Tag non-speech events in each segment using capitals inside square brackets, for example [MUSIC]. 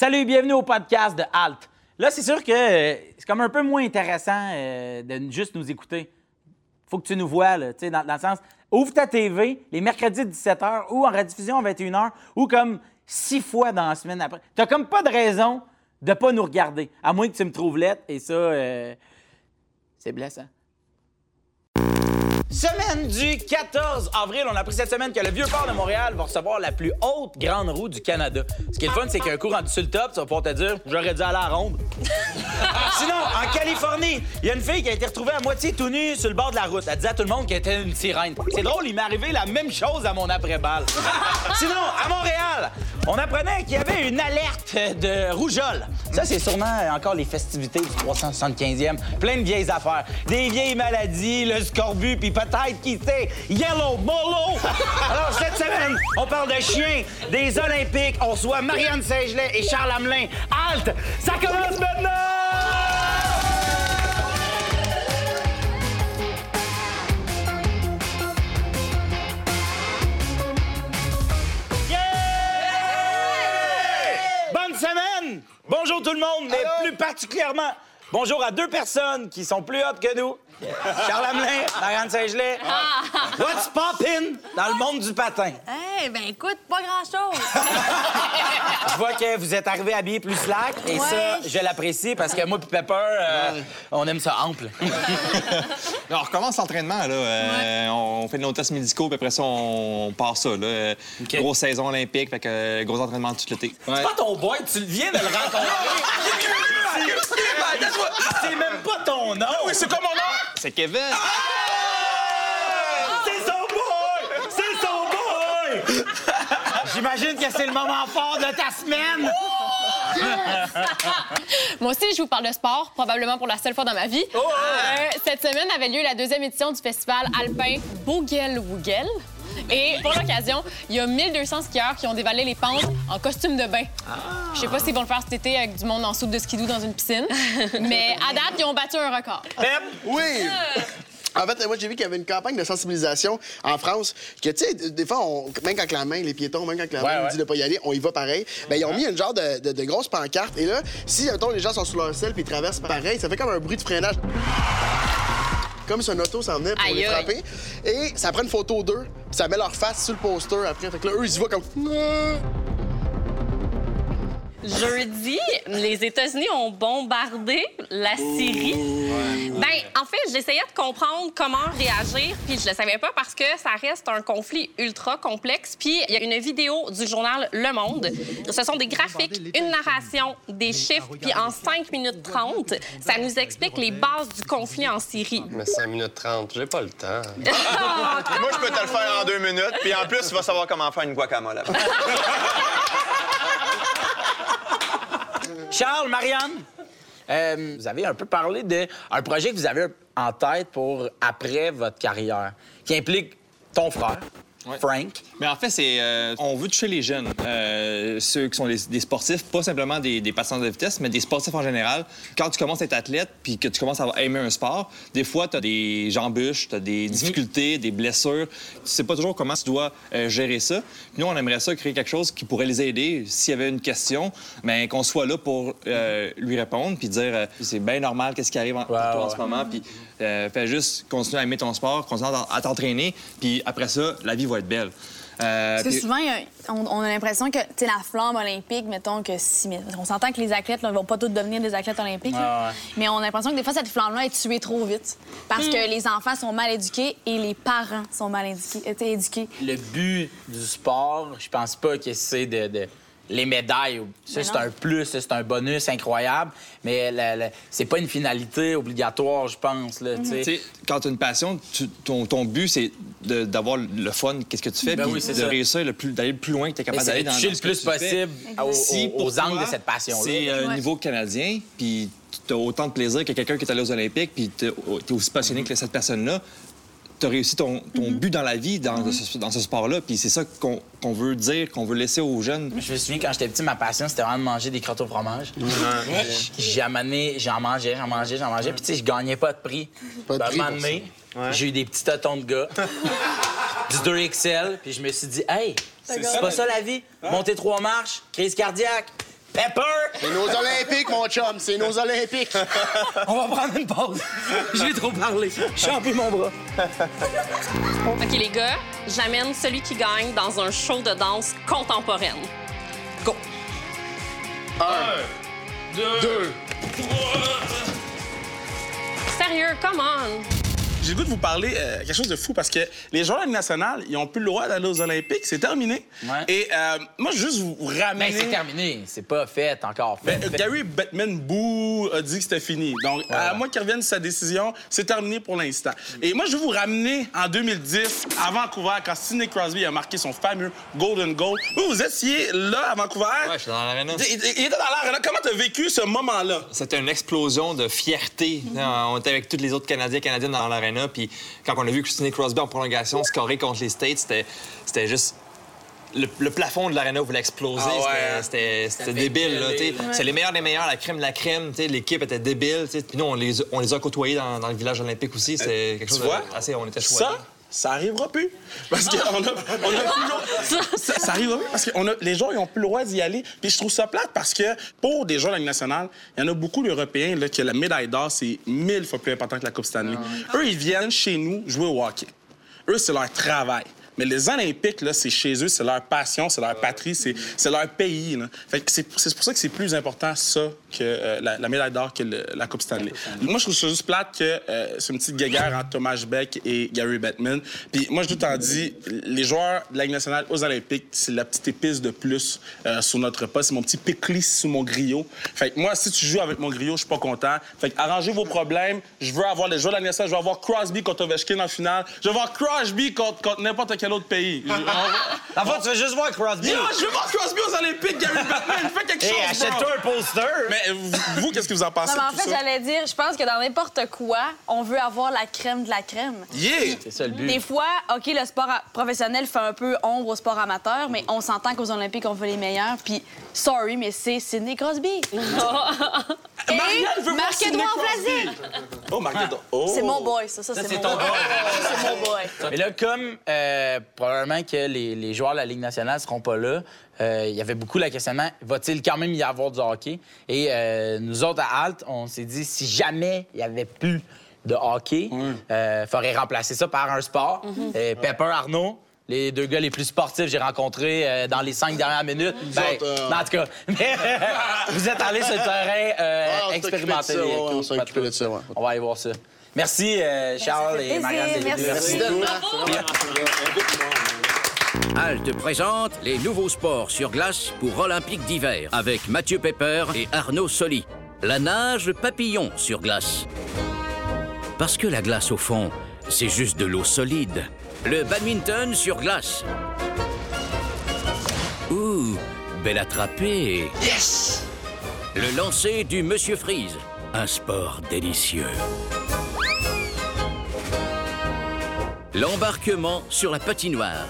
Salut, bienvenue au podcast de Halt. Là, c'est sûr que euh, c'est comme un peu moins intéressant euh, de juste nous écouter. Faut que tu nous vois, là, tu sais, dans, le sens, ouvre ta TV les mercredis 17h ou en rediffusion à 21h ou comme six fois dans la semaine après. T'as comme pas de raison de pas nous regarder, à moins que tu me trouves lettre et ça, euh, c'est blessant. Semaine du 14 avril, on a appris cette semaine que le Vieux-Port de Montréal va recevoir la plus haute grande roue du Canada. Ce qui est le fun, c'est qu'il y a un coup rendu sur le top, tu vas pouvoir te dire « j'aurais dû aller à la ronde [LAUGHS] ». Sinon, en Californie, il y a une fille qui a été retrouvée à moitié tout nue sur le bord de la route. Elle disait à tout le monde qu'elle était une sirène. C'est drôle, il m'est arrivé la même chose à mon après-balle. [LAUGHS] Sinon, à Montréal, on apprenait qu'il y avait une alerte de rougeole. Ça, c'est sûrement encore les festivités du 375e. Plein de vieilles affaires. Des vieilles maladies, le scorbut, puis peut-être, qui sait, Yellow Bolo. [LAUGHS] Alors, cette semaine, on parle de chiens, des Olympiques. On reçoit Marianne Saint-Gelais et Charles Hamelin. Halte! Ça commence maintenant! Bonjour tout le monde, mais plus particulièrement, bonjour à deux personnes qui sont plus hautes que nous. Charles Hamelin, Marianne Saint-Gelais. What's poppin' dans le monde du patin? Eh ben écoute, pas grand-chose. Je vois que vous êtes arrivés habillés plus slack et Ouais. ça, je l'apprécie parce que moi puis Pepper, euh, on aime ça ample. [LAUGHS] On recommence l'entraînement. Là. Euh, On fait nos tests médicaux, puis après ça, on part ça. Là. Grosse saison olympique, fait que euh, gros entraînement tout l'été. C'est pas ton boy, tu viens de le rencontrer. [LAUGHS] Nom. Oui, c'est quoi mon nom? C'est Kevin! C'est son boy! C'est son boy! [LAUGHS] J'imagine que c'est le moment fort de ta semaine. [LAUGHS] Moi aussi, je vous parle de sport, probablement pour la seule fois dans ma vie. Oh, Euh, cette semaine avait lieu la deuxième édition du festival alpin Bogel-Woogel. Et pour l'occasion, il y a 1200 skieurs qui ont dévalé les pentes en costume de bain. Je sais pas s'ils vont le faire cet été avec du monde en soupe de skidoo dans une piscine, [LAUGHS] mais à date, ils ont battu un record. Pep, Oui! En fait, moi, j'ai vu qu'il y avait une campagne de sensibilisation en France que, tu sais, des fois, on- même quand la main, les piétons, même quand la main nous ouais. dit de pas y aller, on y va pareil. Ben, ils ont mis une genre de, de, de grosse pancarte. Et là, si, mettons, les gens sont sous leur selle puis ils traversent pareil, ça fait comme un bruit de freinage. Comme si un auto s'en venait pour Aïe, les frapper. Et ça prend une photo d'eux, puis ça met leur face sur le poster après. Fait que là, eux, ils y voient comme. Jeudi, les États-Unis ont bombardé la Syrie. Ben, en fait, j'essayais de comprendre comment réagir, puis je le savais pas parce que ça reste un conflit ultra complexe. Puis il y a une vidéo du journal Le Monde. Ce sont des graphiques, une narration, des chiffres, puis en 5 minutes 30, ça nous explique les bases du conflit en Syrie. Mais 5 minutes 30, j'ai pas le temps. [LAUGHS] Moi, je peux te le faire en deux minutes, puis en plus, tu vas savoir comment faire une guacamole. [LAUGHS] Charles, Marianne, euh, vous avez un peu parlé d'un projet que vous avez en tête pour après votre carrière, qui implique ton frère, Frank. Mais en fait, c'est euh, on veut toucher les jeunes, euh, ceux qui sont des, des sportifs, pas simplement des, des patineurs de vitesse, mais des sportifs en général. Quand tu commences à être athlète puis que tu commences à aimer un sport, des fois, tu as des embûches, tu as des difficultés, des blessures. Tu sais pas toujours comment tu dois euh, gérer ça. Nous, on aimerait ça créer quelque chose qui pourrait les aider. S'il y avait une question, mais qu'on soit là pour lui répondre puis dire c'est bien normal, qu'est-ce qui arrive en, pour toi en ouais. ce moment, puis fais juste continuer à aimer ton sport, continuer à à t'entraîner, puis après ça, la vie va être belle. Euh, Parce que puis- souvent, a- on, on a l'impression que, la flamme olympique, mettons que si. mais On s'entend que les athlètes ne vont pas tous devenir des athlètes olympiques. là. Ouais, ouais. Mais on a l'impression que des fois, cette flamme-là est tuée trop vite. Parce que les enfants sont mal éduqués et les parents sont mal éduqués. éduqués. Le but du sport, je pense pas que c'est de, de- les médailles. Ça, Mais c'est un plus, c'est un bonus incroyable, mais c'est pas une finalité obligatoire, je pense. Là, sais, quand tu as une passion, tu- ton, ton but, c'est d'avoir le fun, qu'est-ce que tu fais, Ben puis oui, c'est de ça. réussir le plus- d'aller le plus loin que tu es capable d'aller dans, le ce que plus tu fais. possible aux, Si aux- pour aux angles de cette passion-là. C'est un Ouais. niveau canadien, puis tu as autant de plaisir que quelqu'un qui est allé aux Olympiques, puis tu es aussi passionné que cette personne-là. Tu as réussi ton, ton but dans la vie, dans, ce, dans ce sport-là, puis c'est ça qu'on qu'on veut dire, qu'on veut laisser aux jeunes. Je me souviens, quand j'étais petit, ma passion, c'était vraiment de manger des crottes au fromage. J'ai amené, j'en mangeais, j'en mangeais, j'en mangeais. Puis, tu sais, je gagnais pas de prix. Pas de prix j'ai eu des petits tâtons de gars. [LAUGHS] du 2XL. Puis, je me suis dit, hey, c'est pas ça la vie. Monter trois marches, crise cardiaque. Pepper! C'est nos Olympiques, mon chum. C'est nos Olympiques. On va prendre une pause. J'ai trop parlé. J'ai empli mon bras. OK, les gars, j'amène celui qui gagne dans un show de danse contemporaine. Go! Deux. Sérieux, come on! J'ai le goût de vous parler euh, quelque chose de fou parce que les joueurs de la Ligue nationale, ils n'ont plus le droit d'aller aux Olympiques. C'est terminé. Ouais. Et euh, moi, je veux juste vous ramener. Ben, c'est terminé. C'est pas fait encore. Fait. Ben, euh, Gary Bettman Boo a dit que c'était fini. Donc, à moins qu'il revienne sa décision, c'est terminé pour l'instant. Et moi, je veux vous ramener en 2010, à Vancouver, quand Sidney Crosby a marqué son fameux Golden Goal. Vous, vous étiez là à Vancouver? Ouais, je suis dans l'aréna. Il, il- était dans l'arène. Comment t'as vécu ce moment-là? C'était une explosion de fierté. On était avec tous les autres Canadiens et Canadiennes dans Puis quand on a vu Sidney Crosby en prolongation scorer contre les States, c'était, c'était juste. Le, le plafond de l'aréna voulait exploser. Ah ouais, C'était- débile. Là, t'sais. C'est les meilleurs des meilleurs, la crème de la crème. L'équipe était débile. Puis nous, on les, on les a côtoyés dans, dans le village olympique aussi. C'était quelque chose vois? de assez. On était choyés. Ça, ça arrivera plus. Parce qu'on a, on a plus le droit- ça, ça arrivera plus parce que on a, les gens, ils ont plus le droit d'y aller. Puis je trouve ça plate parce que pour des joueurs de la Ligue nationale, il y en a beaucoup d'Européens là, que la médaille d'or, c'est mille fois plus important que la Coupe Stanley. Eux, ils viennent chez nous jouer au hockey. Eux, c'est leur travail. Mais les Olympiques, là, c'est chez eux, c'est leur passion, c'est leur patrie, c'est, leur pays. c'est, pour ça que c'est plus important, ça, que euh, la, médaille d'or que la Coupe Stanley. Moi, je trouve ça juste plate que euh, c'est une petite guéguerre entre Thomas Beck et Gary Bettman. Puis moi, je tout en dis, les joueurs de la Ligue nationale aux Olympiques, c'est la petite épice de plus euh, sur notre repas. C'est mon petit picklis sous mon griot. Fait que moi, si tu joues avec mon griot, je suis pas content. Fait que arrangez vos problèmes. Je veux avoir les joueurs de la nationale. Je veux avoir Crosby contre Ovechkin en finale. Je veux avoir Crosby contre, contre n'importe quel autre pays? Je- [LAUGHS] on- En fait, tu veux juste voir Crosby. Yo, je veux voir Crosby aux Olympiques, Gary Bettman. Fais quelque Hey, chose, achète-toi un poster. Mais vous, vous, qu'est-ce que vous en pensez Non, mais en de tout fait, ça? j'allais dire, je pense que dans n'importe quoi, on veut avoir la crème de la crème. Yeah! C'est ça le but. Des fois, OK, le sport a- professionnel fait un peu ombre au sport amateur, mais on s'entend qu'aux Olympiques, on veut les meilleurs. Puis, sorry, mais c'est Sidney Crosby. [LAUGHS] [LAUGHS] Et Marianne veut. Vlasic. Oh, Marc-Édouard. Oh. C'est mon boy, ça. ça c'est c'est mon ton boy. c'est mon boy. Mais là, comme euh, probablement que les, les joueurs de la Ligue nationale seront pas là, euh, il y avait beaucoup le questionnement va-t-il quand même y avoir du hockey? Et euh, nous autres à Alt, on s'est dit si jamais il y avait plus de hockey, il faudrait remplacer ça par un sport. Euh, Pepper Arnaud. Les deux gars les plus sportifs que j'ai rencontrés euh, dans les cinq dernières minutes. Ben, autres, euh, en tout cas, [LAUGHS] mais, vous êtes allés sur le terrain euh, Ouais, on de expérimenter. ça, les ouais, cours, on s'est pas occupé de ça, ouais. On va aller voir ça. Merci, euh, Charles et Marianne. merci. beaucoup. Halte présente les nouveaux sports sur glace pour Olympique d'hiver avec Mathieu Pepper et Arnaud Soli. La nage papillon sur glace. Parce que la glace au fond, c'est juste de l'eau solide. Le badminton sur glace. Ouh, belle attrapée. Yes! Le lancer du Monsieur Freeze. Un sport délicieux. L'embarquement sur la patinoire.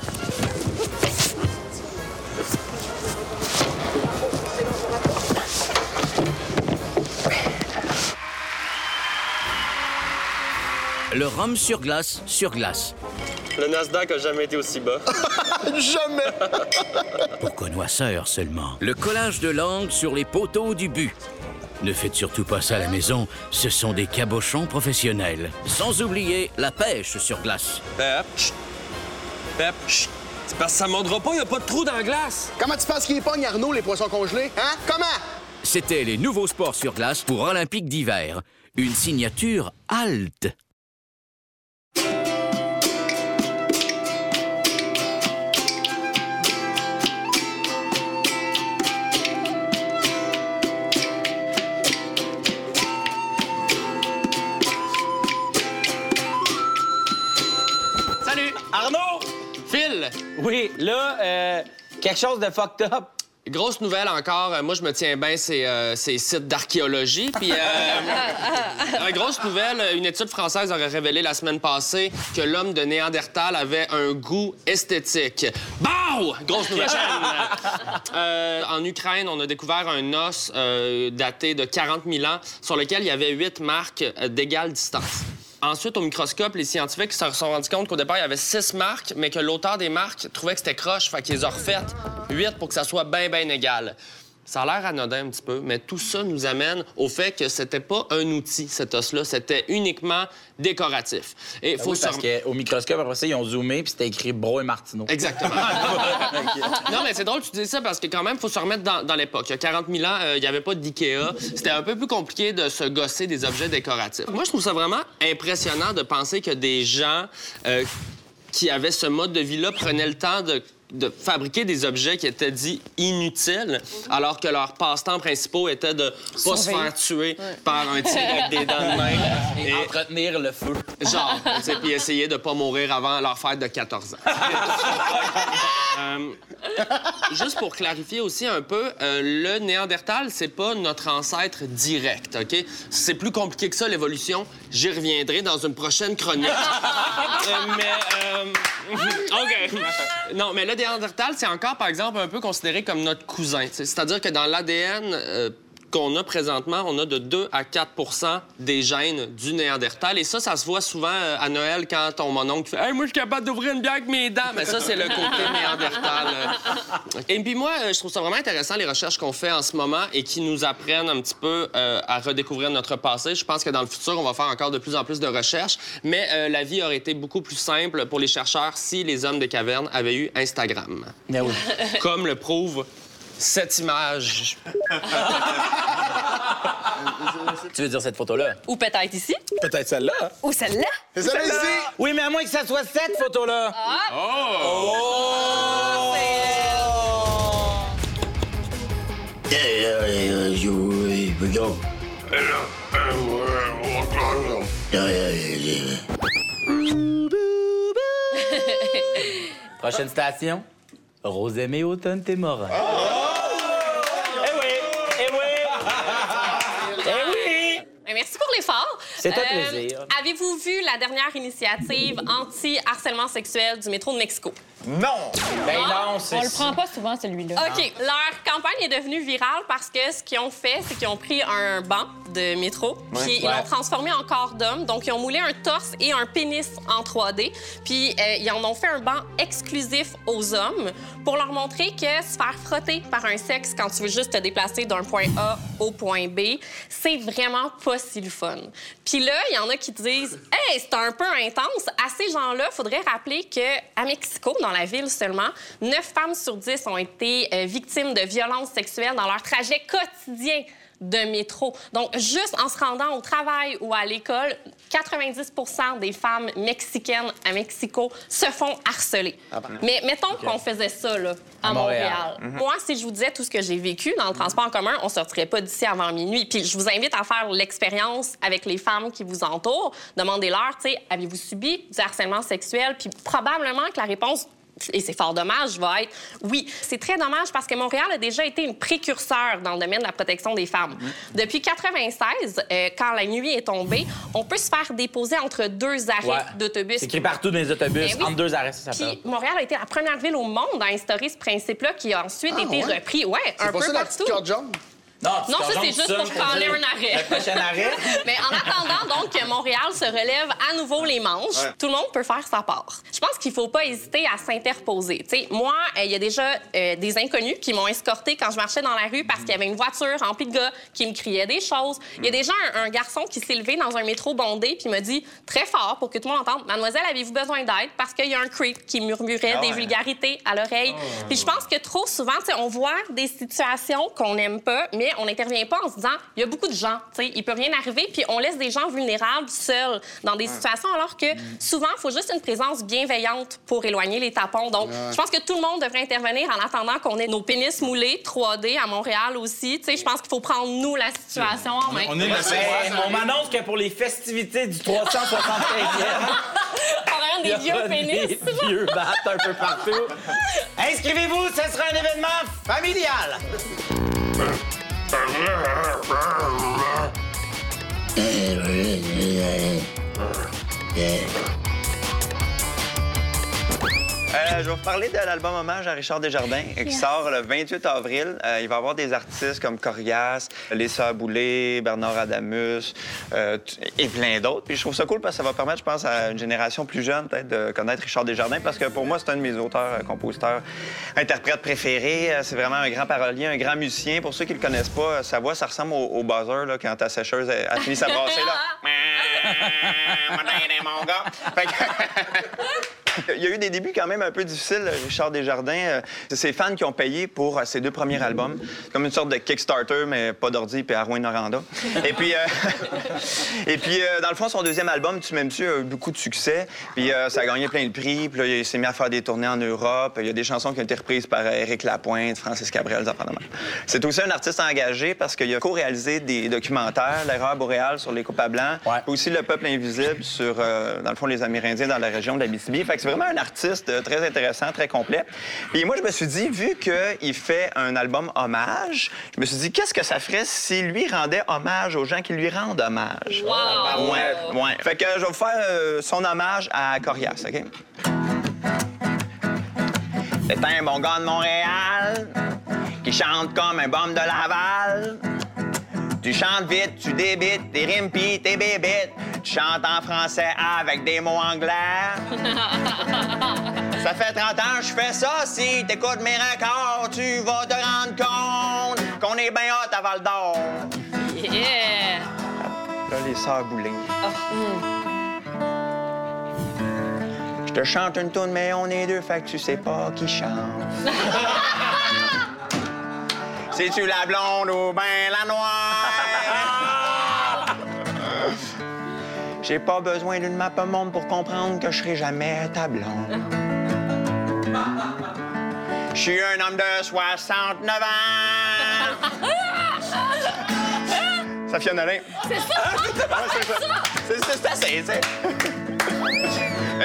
Le rhum sur glace sur glace. Le Nasdaq a jamais été aussi bas. [LAUGHS] Jamais! Pour connoisseurs seulement. Le collage de langue sur les poteaux du but. Ne faites surtout pas ça à la maison, ce sont des cabochons professionnels. Sans oublier la pêche sur glace. Pep, chut. Pep, chut. C'est parce que ça montera pas, y a pas de trou dans la glace. Comment tu penses qu'ils pognent, Arnaud, les poissons congelés? Hein? Comment? C'était les nouveaux sports sur glace pour Olympique d'hiver. Une signature halte. Oui, là, euh, quelque chose de fucked up. Grosse nouvelle encore. Euh, Moi, je me tiens bien ces, euh, ces sites d'archéologie. Puis, euh, [LAUGHS] euh, grosse nouvelle, une étude française aurait révélé la semaine passée que l'homme de Néandertal avait un goût esthétique. Bow! Grosse nouvelle. [LAUGHS] Euh, en Ukraine, on a découvert un os euh, daté de 40 000 ans sur lequel il y avait huit marques d'égale distance. Ensuite, au microscope, les scientifiques se sont rendus compte qu'au départ, il y avait six marques, mais que l'auteur des marques trouvait que c'était croche, fait qu'ils ont refaites huit pour que ça soit bien, bien égal. Ça a l'air anodin un petit peu, mais tout ça nous amène au fait que c'était pas un outil, cet os-là, c'était uniquement décoratif. Et Ben faut oui, se parce qu'au microscope, après ça, ils ont zoomé puis c'était écrit Bro et Martineau. Exactement. [LAUGHS] non, mais c'est drôle que tu dis ça parce que quand même, il faut se remettre dans, dans l'époque. Il y a 40 000 ans, euh, il n'y avait pas d'IKEA. C'était un peu plus compliqué de se gosser des objets décoratifs. Moi, je trouve ça vraiment impressionnant de penser que des gens euh, qui avaient ce mode de vie-là prenaient le temps de de fabriquer des objets qui étaient dits inutiles, alors que leurs passe-temps principaux étaient de pas se faire tuer par un tigre avec des dents de main. Et entretenir le feu. Genre, tu sais, puis essayer de pas mourir avant leur fête de 14 ans. [LAUGHS] Euh, [LAUGHS] juste pour clarifier aussi un peu, euh, le Néandertal, c'est pas notre ancêtre direct, OK? C'est plus compliqué que ça, l'évolution. J'y reviendrai dans une prochaine chronique. [LAUGHS] Euh, mais... euh, [LAUGHS] OK. Non, mais le Néandertal, c'est encore, par exemple, un peu considéré comme notre cousin. C'est-à-dire que dans l'ADN... qu'on a présentement, on a de 2 à 4 des gènes du Néandertal. Et ça, ça se voit souvent euh, à Noël quand ton mon oncle fait Hey, moi, je suis capable d'ouvrir une bière avec mes dents. Mais ça, c'est le côté [LAUGHS] Néandertal. euh. Et puis moi, euh, je trouve ça vraiment intéressant, les recherches qu'on fait en ce moment et qui nous apprennent un petit peu euh, à redécouvrir notre passé. Je pense que dans le futur, on va faire encore de plus en plus de recherches. Mais euh, la vie aurait été beaucoup plus simple pour les chercheurs si les hommes de caverne avaient eu Instagram. Ben oui. Comme le prouve cette image. [LAUGHS] Tu veux dire cette photo-là? Ou peut-être ici. Peut-être celle-là. Ou celle-là. C'est ça, ici! Oui, mais à moins que ça soit cette photo-là. Prochaine station, Rosemée Automne Témorin. Eh oui! Eh oui! Eh oui! Ben, Merci pour l'effort. C'est un plaisir. Avez-vous vu la dernière initiative anti-harcèlement sexuel du métro de Mexico? Non! Ben non, c'est On le prend pas souvent, celui-là. OK. Leur campagne est devenue virale parce que ce qu'ils ont fait, c'est qu'ils ont pris un banc de métro, puis ils l'ont transformé en corps d'homme. Donc, ils ont moulé un torse et un pénis en 3D. Puis, euh, ils en ont fait un banc exclusif aux hommes pour leur montrer que se faire frotter par un sexe quand tu veux juste te déplacer d'un point A au point B, c'est vraiment pas si le fun. Puis là, il y en a qui disent Hey, c'est un peu intense. À ces gens-là, il faudrait rappeler qu'à Mexico, dans la ville seulement, 9 femmes sur 10 ont été euh, victimes de violences sexuelles dans leur trajet quotidien de métro. Donc, juste en se rendant au travail ou à l'école, 90% des femmes mexicaines à Mexico se font harceler. Mais mettons qu'on faisait ça là, à, À Montréal. Montréal. Moi, si je vous disais tout ce que j'ai vécu dans le transport en commun, on sortirait pas d'ici avant minuit. Puis je vous invite à faire l'expérience avec les femmes qui vous entourent. Demandez-leur, tu sais, avez-vous subi du harcèlement sexuel? Puis probablement que la réponse et c'est fort dommage, va être oui. C'est très dommage parce que Montréal a déjà été une précurseur dans le domaine de la protection des femmes. Depuis 96, euh, quand la nuit est tombée, on peut se faire déposer entre deux arrêts Ouais. d'autobus. C'est écrit partout dans les autobus, Ben oui. entre deux arrêts, ça s'appelle. Puis Montréal a été la première ville au monde à instaurer ce principe-là qui a ensuite Ah, été ouais? repris, ouais, C'est un pas peu ça la partout. jaune? Non, Non, ça, c'est juste pour caler un arrêt. Le prochain arrêt. [LAUGHS] Mais en attendant, donc, que Montréal se relève à nouveau les manches, Ouais. tout le monde peut faire sa part. Je pense qu'il faut pas hésiter à s'interposer. Moi, euh, il y a déjà euh, des inconnus qui m'ont escorté quand je marchais dans la rue parce qu'il y avait une voiture remplie de gars qui me criaient des choses. Il y a déjà un, un garçon qui s'est levé dans un métro bondé puis m'a dit très fort pour que tout le monde entende Mademoiselle, avez-vous besoin d'aide Parce qu'il y a un creep qui murmurait Ah des ouais. vulgarités à l'oreille. Puis je pense que trop souvent, on voit des situations qu'on n'aime pas, mais on n'intervient pas en se disant il y a beaucoup de gens, tu sais, il peut rien arriver, puis on laisse des gens vulnérables seuls dans des alors que souvent, il faut juste une présence bienveillante pour éloigner les tapons. Donc, je pense que tout le monde devrait intervenir en attendant qu'on ait nos pénis moulés 3D à Montréal aussi. Tu sais, je pense qu'il faut prendre nous la situation en main. On est on m'annonce que pour les festivités du [LAUGHS] 375e, On il y regarde des aura vieux pénis. des vieux battes un peu partout. Inscrivez-vous, ce sera un événement familial. [LAUGHS] Euh, je vais vous parler de l'album Hommage à Richard Desjardins euh, qui sort le 28 avril. Euh, il va y avoir des artistes comme Corias, Les Sœurs Boulay, Bernard Adamus euh, et plein d'autres. Puis je trouve ça cool parce que ça va permettre, je pense, à une génération plus jeune peut-être de connaître Richard Desjardins parce que pour moi, c'est un de mes auteurs, compositeurs, interprètes préférés. C'est vraiment un grand parolier, un grand musicien. Pour ceux qui le connaissent pas, sa voix, ça ressemble au, au buzzer là, quand ta sécheuse elle finit sa brasser. Là. [LAUGHS] mon gars. Fait que- Il y a eu des débuts quand même un peu difficiles, Richard Desjardins. Euh, C'est ses fans qui ont payé pour euh, ses deux premiers albums. Comme une sorte de Kickstarter, mais pas d'ordi puis Arwin Noranda. Et puis, euh, [LAUGHS] et puis euh, dans le fond, son deuxième album, Tu m'aimes-tu, a eu beaucoup de succès. Puis euh, ça a gagné plein de prix. Puis là, il s'est mis à faire des tournées en Europe. Il y a des chansons qui ont été reprises par euh, Éric Lapointe, Francis Cabrel. C'est aussi un artiste engagé parce qu'il a co-réalisé des documentaires, L'erreur boréale sur les coupes à blanc, aussi Le peuple invisible sur, euh, dans le fond, les Amérindiens dans la région de l'Abitibi. Fait c'est vraiment un artiste euh, très intéressant, très complet. Puis moi, je me suis dit, vu qu'il fait un album hommage, je me suis dit, qu'est-ce que ça ferait si lui rendait hommage aux gens qui lui rendent hommage? Wow! Ouais, ouais. Fait que je vais vous faire euh, son hommage à Corias, OK? C'est un bon gars de Montréal qui chante comme un bum de Laval. Tu chantes vite, tu débites, tes rimes pis tes bébites. Tu chantes en français avec des mots anglais. Ça fait 30 ans que je fais ça. Si t'écoutes mes records, tu vas te rendre compte qu'on est bien hot à Val d'Or. Yeah! Là, les sœurs Boulay. Je te chante une tourne, mais on est deux, fait que tu sais pas qui chante. [LAUGHS] C'est-tu la blonde ou ben la noire? J'ai pas besoin d'une map monde pour comprendre que je serai jamais ta blonde. [LAUGHS] Je suis un homme de 69 ans. [LAUGHS] Safia Nolin. C'est ça! c'est ça. C'est c'est- c'est sais. [LAUGHS]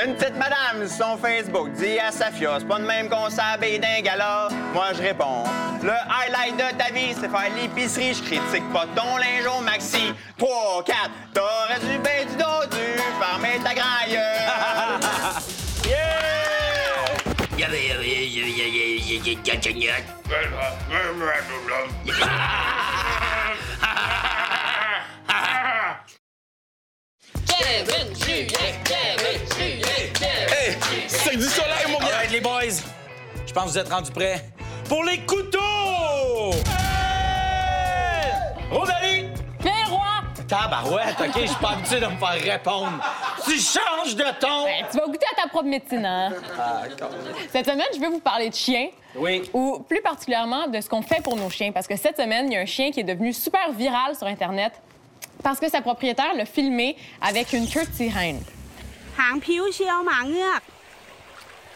Une petite madame sur son Facebook dit à Safia, c'est pas de même qu'on s'habille d'un gala. Moi, je réponds, le highlight de ta vie, c'est faire l'épicerie. Je critique pas ton linge au maxi. 3, 4, t'aurais dû Kevin! Kevin! Hey, c'est du soleil, mon gars! les boys, je pense que vous êtes rendus prêts pour les couteaux! Hey! Rosalie! Pierre Roy! Tabarouette, OK, je suis pas habitué de me faire répondre tu changes de ton! Ben, tu vas goûter à ta propre médecine, hein? Ah, cette semaine, je vais vous parler de chiens. Oui. Ou plus particulièrement de ce qu'on fait pour nos chiens. Parce que cette semaine, il y a un chien qui est devenu super viral sur Internet parce que sa propriétaire l'a filmé avec une queue de sirène.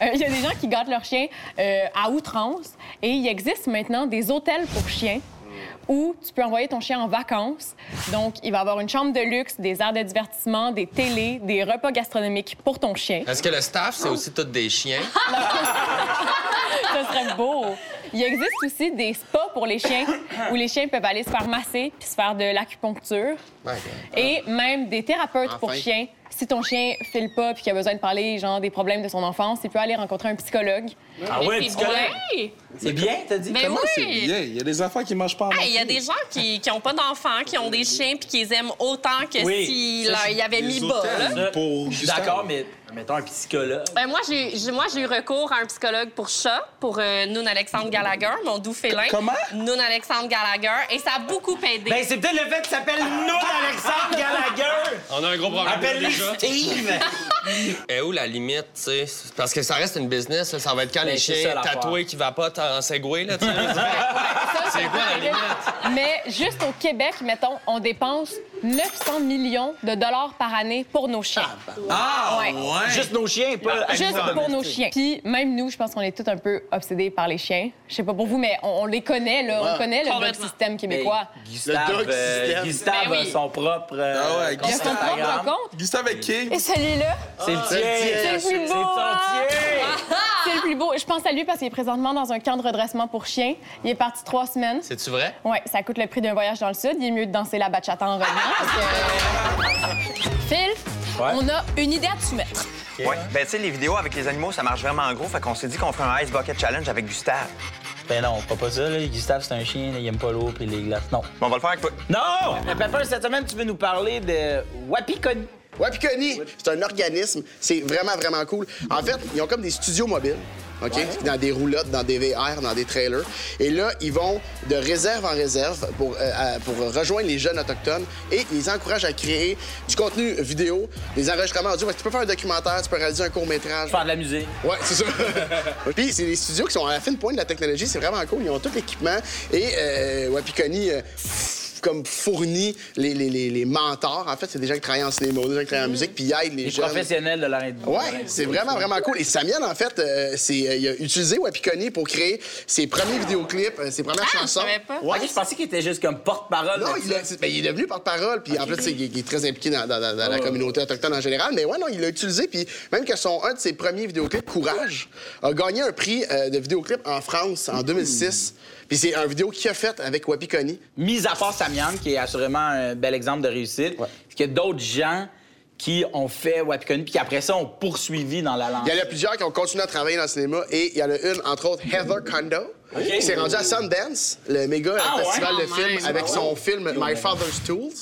Euh, il y a des gens qui gâtent leurs chiens euh, à outrance et il existe maintenant des hôtels pour chiens où tu peux envoyer ton chien en vacances. Donc, il va avoir une chambre de luxe, des aires de divertissement, des télés, des repas gastronomiques pour ton chien. Est-ce que le staff, c'est aussi tous des chiens? [LAUGHS] Ça serait beau. Il existe aussi des spas pour les chiens où les chiens peuvent aller se faire masser puis se faire de l'acupuncture. Et même des thérapeutes pour chiens. Si ton chien file pas puis qu'il a besoin de parler genre des problèmes de son enfance, il peut aller rencontrer un psychologue. Ah ouais, c'est psychologue? C'est bien, t'as dit? Comment oui. c'est bien? Il y a des enfants qui mangent pas en Hey, Il y a des gens qui n'ont pas d'enfants, qui ont des chiens puis qui les aiment autant que Oui, s'ils leur- c'est y avaient mis des bas. d'accord, mais mettons un psychologue. Ben, moi, j'ai moi, j'ai eu recours à un psychologue pour chat, pour euh, Noun Alexandre Gallagher, mon doux félin. Comment? Noun Alexandre Gallagher, et ça a beaucoup aidé. Ben, c'est peut-être le fait qu'il s'appelle Noun Alexandre Gallagher! On a un gros problème Appelle-les déjà. Steve! [LAUGHS] Et où la limite, tu sais? Parce que ça reste une business, ça va être quand Ben, les chiens ça, tatoués qui vapotent en Segway, là, tu sais. [LAUGHS] C'est quoi la limite? Mais juste au Québec, mettons, on dépense 900 millions de dollars par année pour nos chiens. Ah, Ouais. Juste nos chiens, pas Juste pour nos chiens. Puis même nous, je pense qu'on est tous un peu obsédés par les chiens. Je sais pas pour vous, mais on, on les connaît, là. On connaît le dog système québécois. Gustave, Le dog euh, système. Gustave Ben oui. a son propre. euh, Ah ouais, compte Il a son propre compte. Gustave avec qui? Et celui-là, C'est le tien. c'est le plus beau. [LAUGHS] C'est le plus beau. Je pense à lui parce qu'il est présentement dans un camp de redressement pour chiens. Il est parti trois semaines. C'est-tu vrai? Ouais, ça coûte le prix d'un voyage dans le sud. Il est mieux de danser la bachata en revenant parce que... [LAUGHS] Phil, Ouais. on a une idée à te soumettre. Ouais. Ben, tu sais, les vidéos avec les animaux, ça marche vraiment en gros. Fait qu'on s'est dit qu'on ferait un Ice Bucket Challenge avec Gustave. Ben non, pas pas ça, là. Gustave, c'est un chien, là, il aime pas l'eau puis les glaces. Non. Bon, on va le faire avec toi. Non! Pepper, cette semaine, tu veux nous parler de Wapikoni. Wapikoni, c'est un organisme, c'est vraiment, vraiment cool. En fait, ils ont comme des studios mobiles. OK? Dans des roulottes, dans des VR, dans des trailers. Et là, ils vont de réserve en réserve pour, euh, pour rejoindre les jeunes autochtones et ils encouragent à créer du contenu vidéo, des enregistrements audio. Que tu peux faire un documentaire, tu peux réaliser un court-métrage. Faire de la musique. Ouais, c'est ça. [LAUGHS] Puis c'est des studios qui sont à la fine pointe de la technologie, c'est vraiment cool. Ils ont tout l'équipement et euh, Wapikoni euh, comme fournit les, les, les, les mentors. En fait, c'est des gens qui travaillent en cinéma, des gens qui travaillent en musique, puis ils aident les, Les jeunes. professionnels de la Ouais, c'est vraiment, vraiment cool. Et Samian, en fait, euh, c'est, euh, il a utilisé Wapikoni pour créer ses premiers vidéoclips, euh, ses premières Ah, je chansons. savais pas. Ouais, je pensais qu'il était juste comme porte-parole. Non, il, a- ben, il est devenu porte-parole, puis en fait, c'est- il, est- il est très impliqué dans, dans- dans- dans la communauté autochtone en général. Mais ouais, non, il l'a utilisé, puis même que son, un de ses premiers vidéoclips, Courage, a gagné un prix euh, de vidéoclip en France en 2006. Puis c'est un vidéo qu'il a fait avec Wapikoni. Mis à part Samian, qui est assurément un bel exemple de réussite, est-ce qu'il y a d'autres gens qui ont fait Wapikoni puis qui après ça ont poursuivi dans la langue? Il y en a plusieurs qui ont continué à travailler dans le cinéma et il y en a une, entre autres, Heather Kondo, qui s'est rendue à Sundance, le méga Ah ouais? festival de Quand films, avec son film My Father's Tools.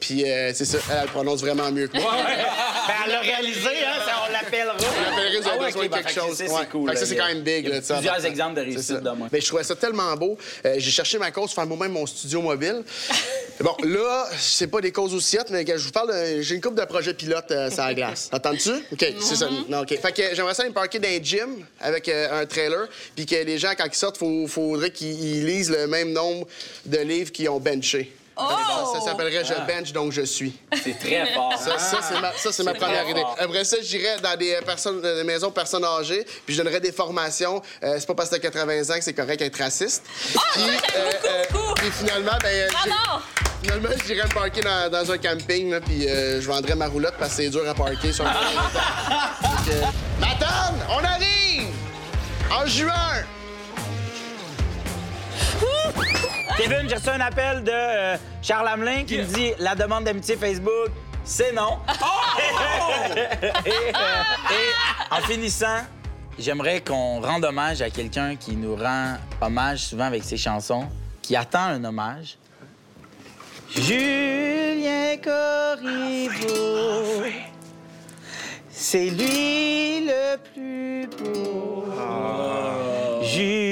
Puis euh, c'est ça, elle, elle prononce vraiment mieux que moi. Ben, elle l'a réalisé, hein, ça, on l'appellera. On appellerait, vous avez Ah ouais, besoin ok, de quelque fait que chose. ça, Ouais. C'est cool. Fait que ça, c'est quand même big. là, plusieurs exemples de réussite de moi. Mais je trouvais ça tellement beau. Euh, j'ai cherché ma cause, faire moi-même mon studio mobile. [LAUGHS] Bon, là, c'est pas des causes aussi hautes, mais je vous parle, de- j'ai une couple de projets pilotes euh, sur la glace. [LAUGHS] Attends-tu? OK, c'est ça. Non, OK. Fait que j'aimerais ça me parquer dans un gym avec euh, un trailer, puis que les gens, quand ils sortent, il faudrait qu'ils lisent le même nombre de livres qu'ils ont benché. Ça, ça s'appellerait Je bench, donc je suis. C'est très [LAUGHS] fort. Ça, ça, c'est ma, ça, c'est ma C'est première idée. Après ça, j'irais dans des, euh, personnes, dans des maisons de personnes âgées, puis je donnerais des formations. Euh, c'est pas parce que t'as 80 ans que c'est correct d'être raciste. puis, euh, puis finalement, ben, euh, finalement, j'irais me parquer dans, dans un camping, là, puis euh, je vendrais ma roulotte parce que c'est dur à parquer sur un Donc, euh, Madame, on arrive! En juin! Kevin, j'ai reçu un appel de euh, Charles Hamelin qui me dit la demande d'amitié Facebook, c'est non. Oh! [LAUGHS] et, euh, et en finissant, j'aimerais qu'on rende hommage à quelqu'un qui nous rend hommage souvent avec ses chansons, qui attend un hommage. Julien Corriveau. C'est lui le plus beau. Ah. Julien